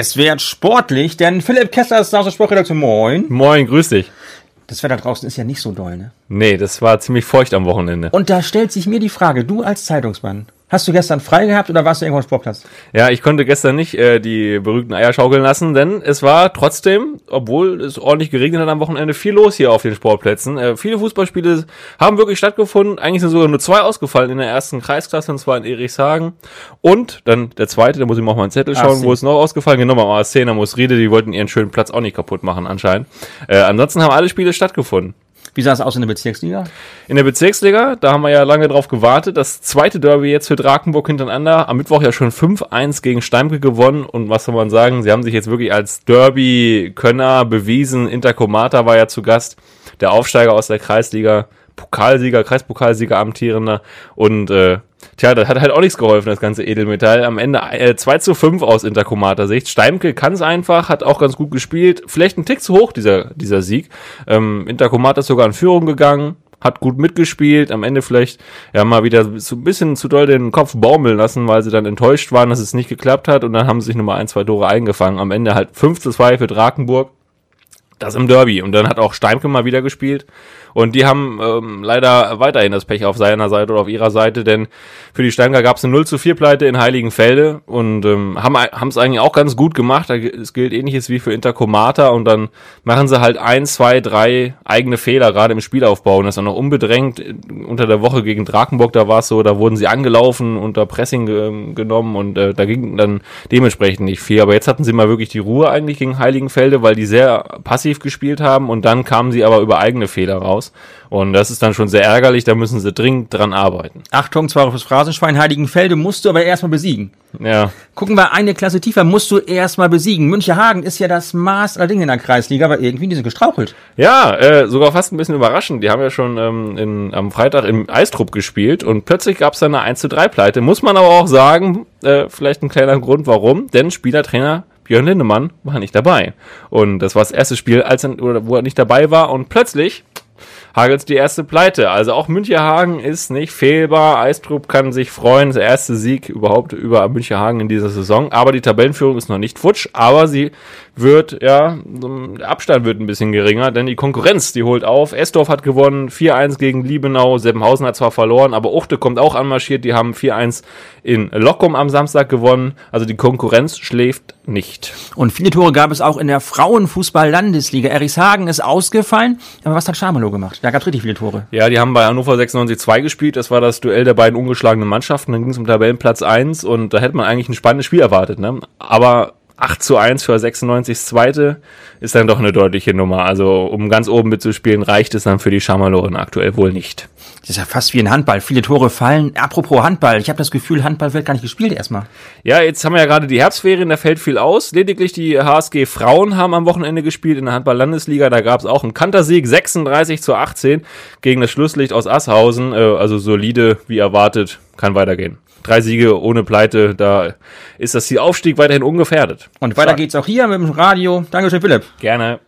Es wird sportlich, denn Philipp Kessler ist aus der Sportredaktion. Moin. Moin, grüß dich. Das Wetter draußen ist ja nicht so doll, ne? Nee, das war ziemlich feucht am Wochenende. Und da stellt sich mir die Frage, du als Zeitungsmann, Hast du gestern frei gehabt oder warst du irgendwo am Sportplatz? Ja, ich konnte gestern nicht äh, die berühmten Eier schaukeln lassen, denn es war trotzdem, obwohl es ordentlich geregnet hat am Wochenende, viel los hier auf den Sportplätzen. Äh, viele Fußballspiele haben wirklich stattgefunden. Eigentlich sind sogar nur zwei ausgefallen in der ersten Kreisklasse, und zwar in Erichshagen. Und dann der zweite, da muss ich mal auf meinen Zettel schauen, wo ist noch ausgefallen? Genau, beim ASC in der Moosriede, die wollten ihren schönen Platz auch nicht kaputt machen anscheinend. Äh, ansonsten haben alle Spiele stattgefunden. Wie sah es aus in der Bezirksliga? In der Bezirksliga, da haben wir ja lange drauf gewartet. Das zweite Derby jetzt für Drakenburg hintereinander. Am Mittwoch ja schon 5-1 gegen Steimke gewonnen. Und was soll man sagen? Sie haben sich jetzt wirklich als Derby-Könner bewiesen. Intercomata war ja zu Gast. Der Aufsteiger aus der Kreisliga. Pokalsieger, Kreispokalsieger amtierender. Und äh, Tja, das hat halt auch nichts geholfen, das ganze Edelmetall. Am Ende äh, 2 zu 5 aus Interkomater Sicht. Steimke kann es einfach, hat auch ganz gut gespielt. Vielleicht ein Tick zu hoch, dieser, dieser Sieg. Ähm, Interkomater ist sogar in Führung gegangen, hat gut mitgespielt. Am Ende vielleicht ja mal wieder so ein bisschen zu doll den Kopf baumeln lassen, weil sie dann enttäuscht waren, dass es nicht geklappt hat. Und dann haben sie sich nochmal ein, zwei Tore eingefangen. Am Ende halt 5 zu 2 für Drakenburg. Das im Derby. Und dann hat auch Steimke mal wieder gespielt. Und die haben ähm, leider weiterhin das Pech auf seiner Seite oder auf ihrer Seite, denn für die Steinger gab es eine 0 zu 4 Pleite in Heiligenfelde und ähm, haben es eigentlich auch ganz gut gemacht. Es gilt ähnliches wie für Intercomata und dann machen sie halt ein, zwei, drei eigene Fehler, gerade im Spielaufbau. Und das ist auch noch unbedrängt unter der Woche gegen Drakenburg, da war es so, da wurden sie angelaufen, unter Pressing ge genommen und äh, da ging dann dementsprechend nicht viel. Aber jetzt hatten sie mal wirklich die Ruhe eigentlich gegen Heiligenfelde, weil die sehr passiv gespielt haben und dann kamen sie aber über eigene Fehler raus. Und das ist dann schon sehr ärgerlich, da müssen sie dringend dran arbeiten. Achtung, zwar fürs Phrasenschwein, Heiligenfelde musst du aber erstmal besiegen. Ja. Gucken wir eine Klasse tiefer, musst du erstmal besiegen. Münchehagen ist ja das Maß aller Dinge in der Kreisliga, aber irgendwie die sind gestrauchelt. Ja, äh, sogar fast ein bisschen überraschend. Die haben ja schon ähm, in, am Freitag im Eistrupp gespielt und plötzlich gab es dann eine 1 zu 3 Pleite. Muss man aber auch sagen, äh, vielleicht ein kleiner Grund, warum, denn Spielertrainer Björn Lindemann war nicht dabei. Und das war das erste Spiel, als er, wo er nicht dabei war und plötzlich Hagels die erste Pleite. Also auch Münchehagen ist nicht fehlbar. Eistrup kann sich freuen. Der erste Sieg überhaupt über Münchehagen in dieser Saison. Aber die Tabellenführung ist noch nicht futsch. Aber sie wird, ja, der Abstand wird ein bisschen geringer, denn die Konkurrenz, die holt auf. Esdorf hat gewonnen, 4-1 gegen Liebenau. Seppenhausen hat zwar verloren, aber Uchte kommt auch anmarschiert. Die haben 4-1 in Lockum am Samstag gewonnen. Also die Konkurrenz schläft nicht. Und viele Tore gab es auch in der Frauenfußball-Landesliga. Erichshagen ist ausgefallen. Aber was hat Schamelo gemacht? Da gab es richtig viele Tore. Ja, die haben bei Hannover 96 2 gespielt. Das war das Duell der beiden ungeschlagenen Mannschaften. Dann ging es um Tabellenplatz 1 und da hätte man eigentlich ein spannendes Spiel erwartet. Ne? Aber 8 zu 1 für 96 Zweite ist dann doch eine deutliche Nummer. Also um ganz oben mitzuspielen, reicht es dann für die Schamaloren aktuell wohl nicht. Das ist ja fast wie ein Handball. Viele Tore fallen. Apropos Handball, ich habe das Gefühl, Handball wird gar nicht gespielt erstmal. Ja, jetzt haben wir ja gerade die Herbstferien, da fällt viel aus. Lediglich die HSG Frauen haben am Wochenende gespielt in der Handball-Landesliga. Da gab es auch einen Kantersieg, 36 zu 18 gegen das Schlusslicht aus Asshausen. Äh, also solide, wie erwartet, kann weitergehen drei Siege ohne Pleite, da ist das Ziel Aufstieg weiterhin ungefährdet. Und weiter geht's auch hier mit dem Radio. Dankeschön, Philipp. Gerne.